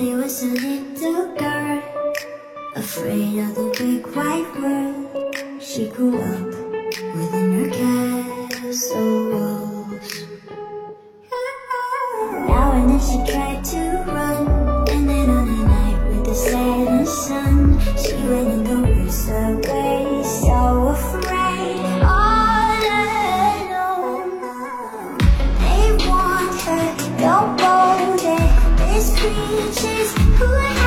She was a little girl, afraid of the big white world. She grew up within her castle walls. Now and then she tried to run, and then on a night with the setting sun, Who I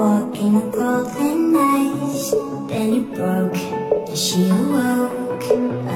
walk in a golden night. Then you broke, she awoke.